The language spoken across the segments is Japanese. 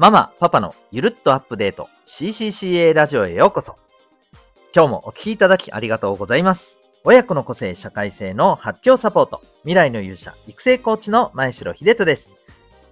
ママ、パパのゆるっとアップデート CCCA ラジオへようこそ。今日もお聴きいただきありがとうございます。親子の個性社会性の発狂サポート、未来の勇者育成コーチの前城秀人です。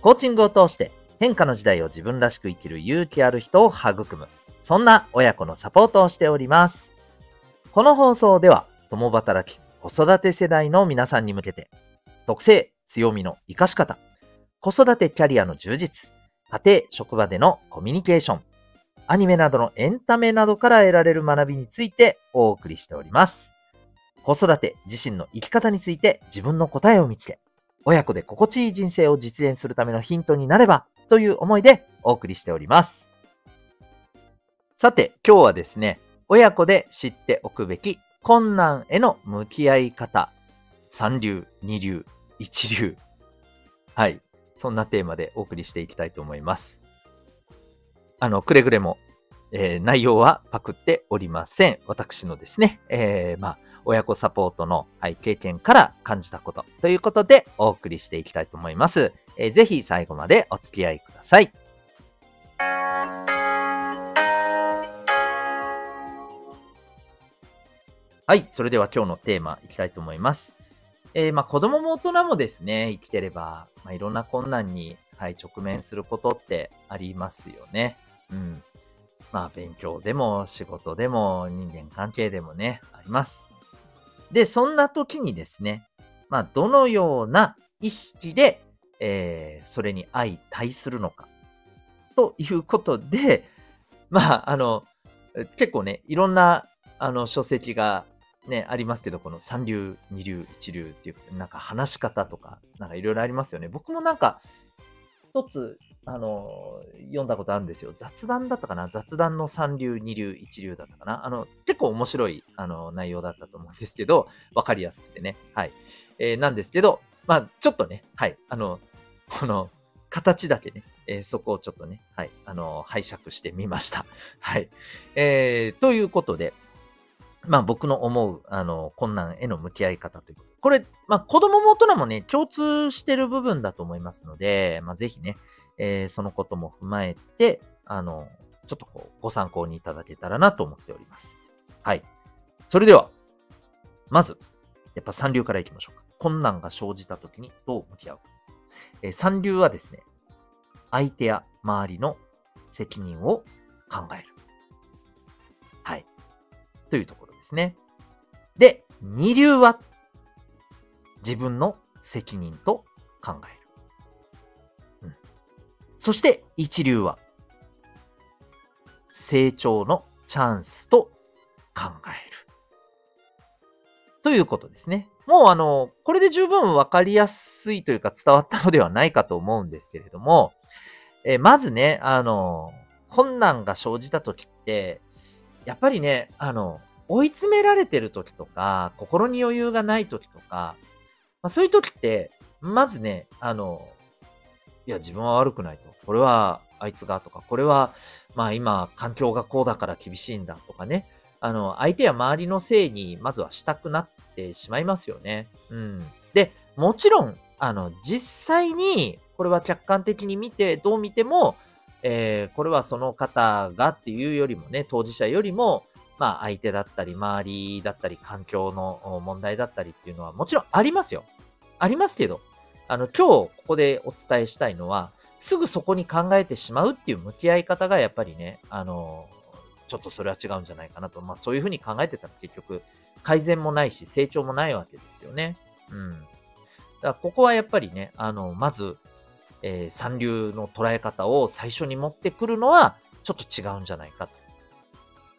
コーチングを通して変化の時代を自分らしく生きる勇気ある人を育む、そんな親子のサポートをしております。この放送では、共働き、子育て世代の皆さんに向けて、特性、強みの活かし方、子育てキャリアの充実、家庭、職場でのコミュニケーション、アニメなどのエンタメなどから得られる学びについてお送りしております。子育て、自身の生き方について自分の答えを見つけ、親子で心地いい人生を実現するためのヒントになればという思いでお送りしております。さて、今日はですね、親子で知っておくべき困難への向き合い方、三流、二流、一流。はい。そんなテーマでお送りしていきたいと思います。あの、くれぐれも、えー、内容はパクっておりません。私のですね、えー、まあ、親子サポートの、はい、経験から感じたことということでお送りしていきたいと思います。えー、ぜひ最後までお付き合いください。はい。それでは今日のテーマいきたいと思います。えー、まあ子供も大人もですね、生きてれば、まあいろんな困難に、はい、直面することってありますよね。うん。まあ勉強でも仕事でも人間関係でもね、あります。で、そんな時にですね、まあどのような意識で、えー、それに相対するのか。ということで、まああの、結構ね、いろんなあの書籍がね、ありますけど、この三流、二流、一流っていう、なんか話し方とか、なんかいろいろありますよね。僕もなんか、一つ、あの、読んだことあるんですよ。雑談だったかな？雑談の三流、二流、一流だったかな？あの、結構面白い、あの、内容だったと思うんですけど、わかりやすくてね。はい。えー、なんですけど、まあ、ちょっとね、はい。あの、この、形だけね、えー、そこをちょっとね、はい。あの、拝借してみました。はい。えー、ということで、まあ僕の思う、あの、困難への向き合い方ということ。これ、まあ子供も大人もね、共通してる部分だと思いますので、まあぜひね、えー、そのことも踏まえて、あの、ちょっとこう、ご参考にいただけたらなと思っております。はい。それでは、まず、やっぱ三流からいきましょうか。困難が生じた時にどう向き合うか。えー、三流はですね、相手や周りの責任を考える。はい。というところですね。で、二流は自分の責任と考える。うん、そして一流は成長のチャンスと考える。ということですね。もうあの、これで十分わかりやすいというか伝わったのではないかと思うんですけれども、えまずね、あの、困難が生じた時って、やっぱりね、あの、追い詰められてる時とか、心に余裕がない時とか、まあ、そういう時って、まずね、あの、いや、自分は悪くないと。これはあいつがとか、これは、まあ今、環境がこうだから厳しいんだとかね。あの、相手や周りのせいに、まずはしたくなってしまいますよね。うん。で、もちろん、あの、実際に、これは客観的に見て、どう見ても、えー、これはその方がっていうよりもね、当事者よりも、まあ相手だったり、周りだったり、環境の問題だったりっていうのはもちろんありますよ。ありますけど、あの、今日ここでお伝えしたいのは、すぐそこに考えてしまうっていう向き合い方がやっぱりね、あの、ちょっとそれは違うんじゃないかなと。まあそういうふうに考えてたら結局改善もないし成長もないわけですよね。うん。だからここはやっぱりね、あの、まず、えー、三流の捉え方を最初に持ってくるのはちょっと違うんじゃないかと。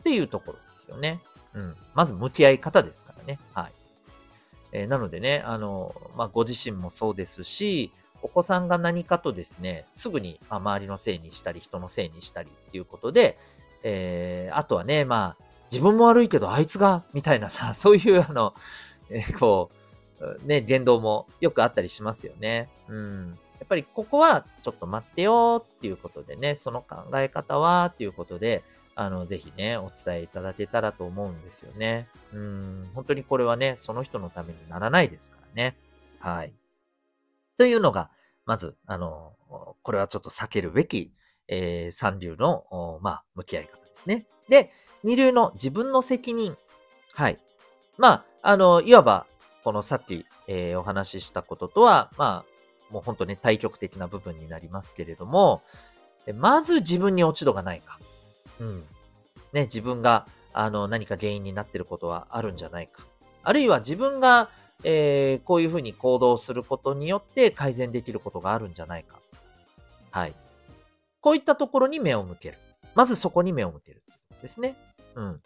っていうところですよね。うん。まず向き合い方ですからね。はい。えー、なのでね、あの、まあ、ご自身もそうですし、お子さんが何かとですね、すぐに、まあ、周りのせいにしたり、人のせいにしたりっていうことで、えー、あとはね、まあ、自分も悪いけどあいつが、みたいなさ、そういうあの、えー、こう、ね、言動もよくあったりしますよね。うん。やっぱりここはちょっと待ってよっていうことでね、その考え方はっていうことで、あの、ぜひね、お伝えいただけたらと思うんですよね。うん、本当にこれはね、その人のためにならないですからね。はい。というのが、まず、あの、これはちょっと避けるべき、えー、三流の、まあ、向き合い方ですね。で、二流の自分の責任。はい。まあ、あの、いわば、このさっき、えー、お話ししたこととは、まあ、もう本当に対極的な部分になりますけれども、まず自分に落ち度がないか。うん。ね、自分が、あの、何か原因になってることはあるんじゃないか。あるいは自分が、えー、こういうふうに行動することによって改善できることがあるんじゃないか。はい。こういったところに目を向ける。まずそこに目を向ける。ですね。うん。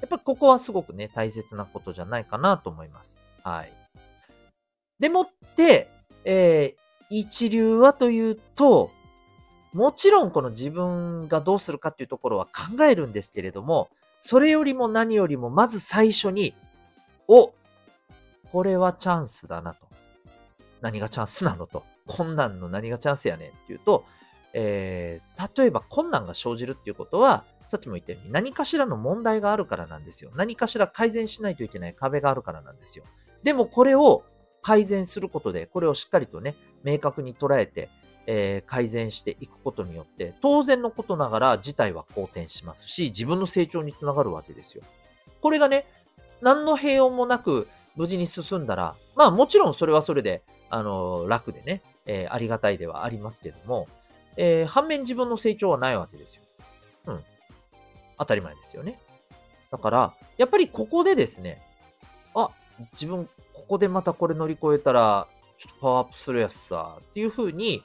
やっぱりここはすごくね、大切なことじゃないかなと思います。はい。でもって、えー、一流はというと、もちろんこの自分がどうするかっていうところは考えるんですけれども、それよりも何よりもまず最初に、お、これはチャンスだなと。何がチャンスなのと。困難の何がチャンスやねんっていうと、えー、例えば困難が生じるっていうことは、さっきも言ったように何かしらの問題があるからなんですよ。何かしら改善しないといけない壁があるからなんですよ。でもこれを改善することで、これをしっかりとね、明確に捉えて、え、改善していくことによって、当然のことながら事態は好転しますし、自分の成長につながるわけですよ。これがね、何の平穏もなく無事に進んだら、まあもちろんそれはそれで、あの、楽でね、えー、ありがたいではありますけども、えー、反面自分の成長はないわけですよ。うん。当たり前ですよね。だから、やっぱりここでですね、あ、自分、ここでまたこれ乗り越えたら、ちょっとパワーアップするやつさ、っていう風に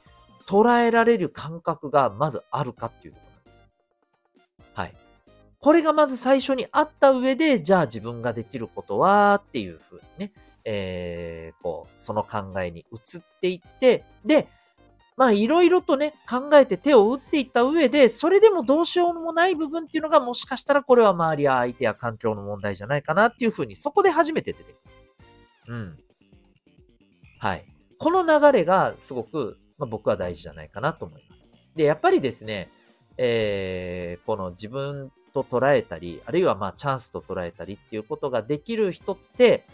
捉えられる感覚がまずあるかっていうところなんです。はい。これがまず最初にあった上で、じゃあ自分ができることはっていう風にね、えー、こう、その考えに移っていって、で、まあいろいろとね、考えて手を打っていった上で、それでもどうしようもない部分っていうのがもしかしたらこれは周りや相手や環境の問題じゃないかなっていうふうに、そこで初めて出てくる。うん。はい。この流れがすごく、まあ、僕は大事じゃないかなと思います。で、やっぱりですね、えー、この自分と捉えたり、あるいはまあチャンスと捉えたりっていうことができる人って、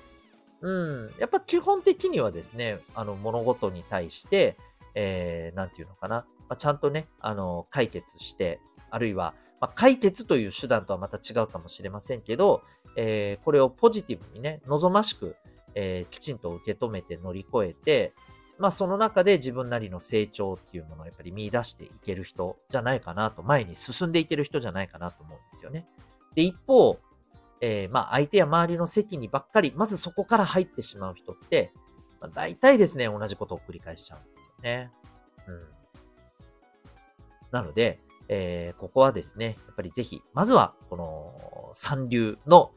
うん、やっぱ基本的にはですね、あの物事に対して、えー、なんていうのかな、まあ、ちゃんとね、あの、解決して、あるいは、まあ、解決という手段とはまた違うかもしれませんけど、えー、これをポジティブにね、望ましく、えー、きちんと受け止めて乗り越えて、まあその中で自分なりの成長っていうものをやっぱり見出していける人じゃないかなと、前に進んでいける人じゃないかなと思うんですよね。で、一方、えー、まあ相手や周りの席にばっかり、まずそこから入ってしまう人って、まあ、大体ですね、同じことを繰り返しちゃうんですよね。うん。なので、えー、ここはですね、やっぱりぜひ、まずは、この三流の、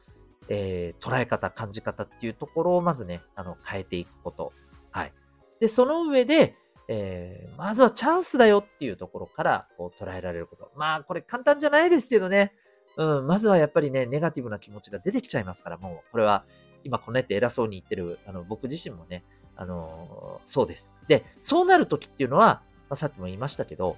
えー、捉え方、感じ方っていうところをまずね、あの、変えていくこと。はい。で、その上で、えー、まずはチャンスだよっていうところからこう捉えられること。まあ、これ簡単じゃないですけどね。うん、まずはやっぱりね、ネガティブな気持ちが出てきちゃいますから、もう、これは今こねって偉そうに言ってる、あの、僕自身もね、あのー、そうです。で、そうなるときっていうのは、まあ、さっきも言いましたけど、やっ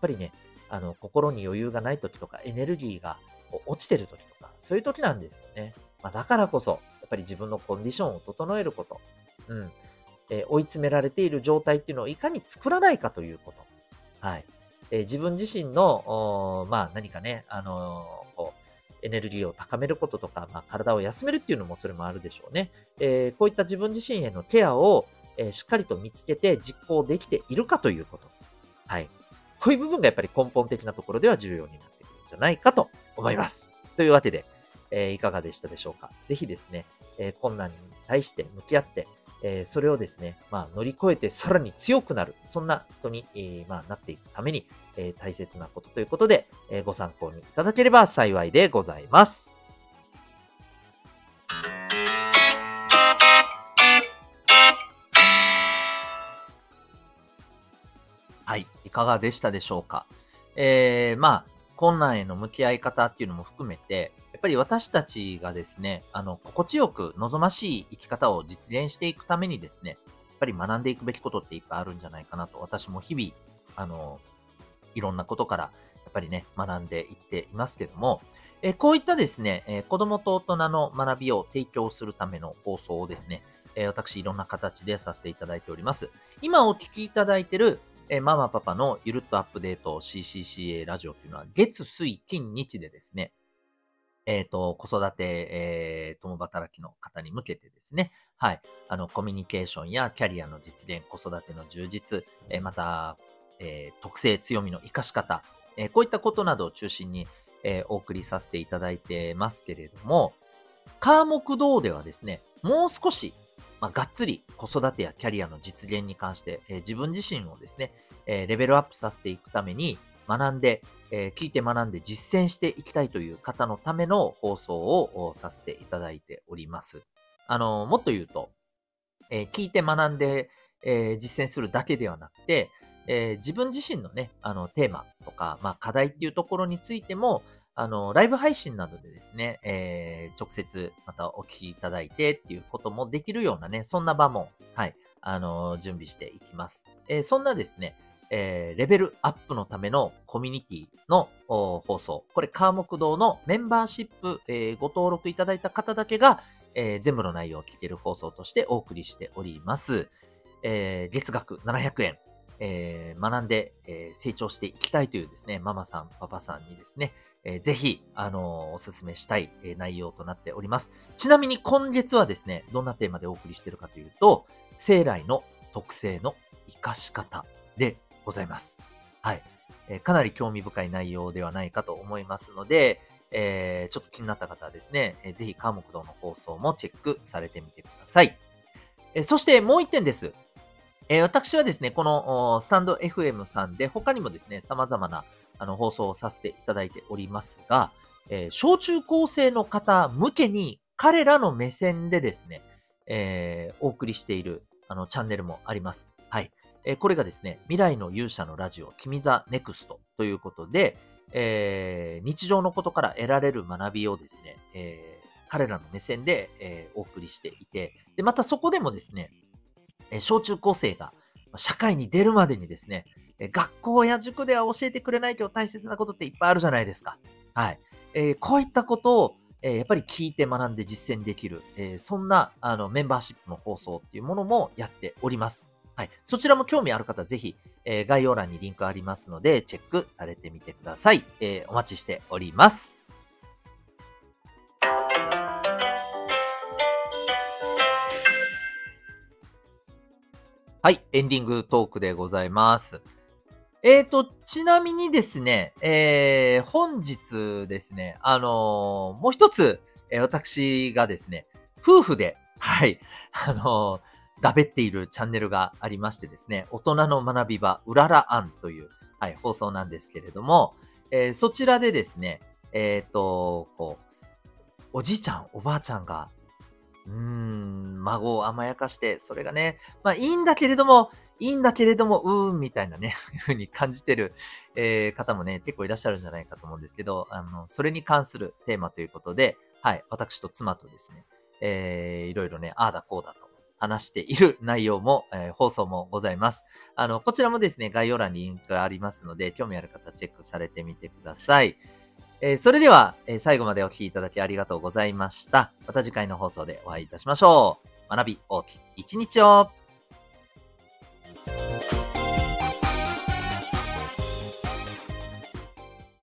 ぱりね、あの、心に余裕がないときとか、エネルギーが落ちてるときとか、そういうときなんですよね。まあ、だからこそ、やっぱり自分のコンディションを整えること、うん、え、追い詰められている状態っていうのをいかに作らないかということ。はい。え、自分自身の、まあ何かね、あの、こう、エネルギーを高めることとか、まあ、体を休めるっていうのもそれもあるでしょうね。えー、こういった自分自身へのケアを、えー、しっかりと見つけて実行できているかということ。はい。こういう部分がやっぱり根本的なところでは重要になってくるんじゃないかと思います。というわけで、えー、いかがでしたでしょうか。ぜひですね、え困難に対して向き合って、えー、それをですね、まあ、乗り越えてさらに強くなる、そんな人に、えー、まあ、なっていくために、えー、大切なことということで、えご参考にいただければ幸いでございます。はい。いかがでしたでしょうか？えー、まあ、困難への向き合い方っていうのも含めて、っぱり私たちがですね、あの、心地よく望ましい生き方を実現していくためにですね、やっぱり学んでいくべきことっていっぱいあるんじゃないかなと、私も日々、あの、いろんなことから、やっぱりね、学んでいっていますけども、えこういったですね、え子供と大人の学びを提供するための放送をですね、え私いろんな形でさせていただいております。今お聞きいただいているえママパパのゆるっとアップデート CCCA ラジオっていうのは月、水、金、日でですね、えっ、と、子育て、えー、共働きの方に向けてですね、はい、あの、コミュニケーションやキャリアの実現、子育ての充実、えーまた、えー特性、強みの活かし方、えーこういったことなどを中心に、えーお送りさせていただいてますけれども、科目道ではですね、もう少し、まあ、がっつり子育てやキャリアの実現に関して、えー自分自身をですね、えーレベルアップさせていくために学んで、えー聞いて学んで実践していきたいという方のための放送をさせていただいております。あの、もっと言うと、えー聞いて学んで、えー実践するだけではなくて、え自分自身のね、あの、テーマとか、まあ、課題っていうところについても、あの、ライブ配信などでですね、え直接またお聞きいただいてっていうこともできるようなね、そんな場も、はい、あの、準備していきます。えそんなですね、えーレベルアップのためのコミュニティの放送。これ、科目堂のメンバーシップ、えーご登録いただいた方だけが、えー全部の内容を聞ける放送としてお送りしております。えー月額700円。えー学んで、えー成長していきたいというですね、ママさん、パパさんにですね、えーぜひ、あのーおすすめしたい、えー内容となっております。ちなみに今月はですね、どんなテーマでお送りしているかというと、生来の特性の活かし方でございます。はい。えーかなり興味深い内容ではないかと思いますので、えーちょっと気になった方はですね、えーぜひ科目堂の放送もチェックされてみてください。えーそしてもう一点です。え私はですね、このスタンド FM さんで他にもですね、様々なあの放送をさせていただいておりますが、え小中高生の方向けに彼らの目線でですね、えお送りしているあのチャンネルもあります。はい。えこれがですね、未来の勇者のラジオ、君 the Next ということで、えー日常のことから得られる学びをですね、えー彼らの目線で、えーお送りしていて、で、またそこでもですね、え小中高生が社会に出るまでにですね、え学校や塾では教えてくれないと大切なことっていっぱいあるじゃないですか。はい。えこういったことを、えやっぱり聞いて学んで実践できる、えそんなあのメンバーシップの放送っていうものもやっております。はい。そちらも興味ある方、ぜひ、えー概要欄にリンクありますので、チェックされてみてください。えーお待ちしております。はい、エンディングトークでございます。えーと、ちなみにですね、えー、本日ですね、あのーもう一つ、えー私がですね、夫婦で、はい、あのーだべっているチャンネルがありましてですね、大人の学び場、うららあんという、はい、放送なんですけれども、えーそちらでですね、えっ、と、こう、おじいちゃん、おばあちゃんが、うーん、孫を甘やかして、それがね、まあいいんだけれども、いいんだけれども、うーん、みたいなね、ふうに感じてる、えー方もね、結構いらっしゃるんじゃないかと思うんですけど、あの、それに関するテーマということで、はい、私と妻とですね、えーいろいろね、ああだこうだと話している内容も、えー放送もございます。あの、こちらもですね、概要欄にリンクがありますので、興味ある方チェックされてみてください。えーそれでは、えー最後までお聴きいただきありがとうございました。また次回の放送でお会いいたしましょう。学び大きい一日を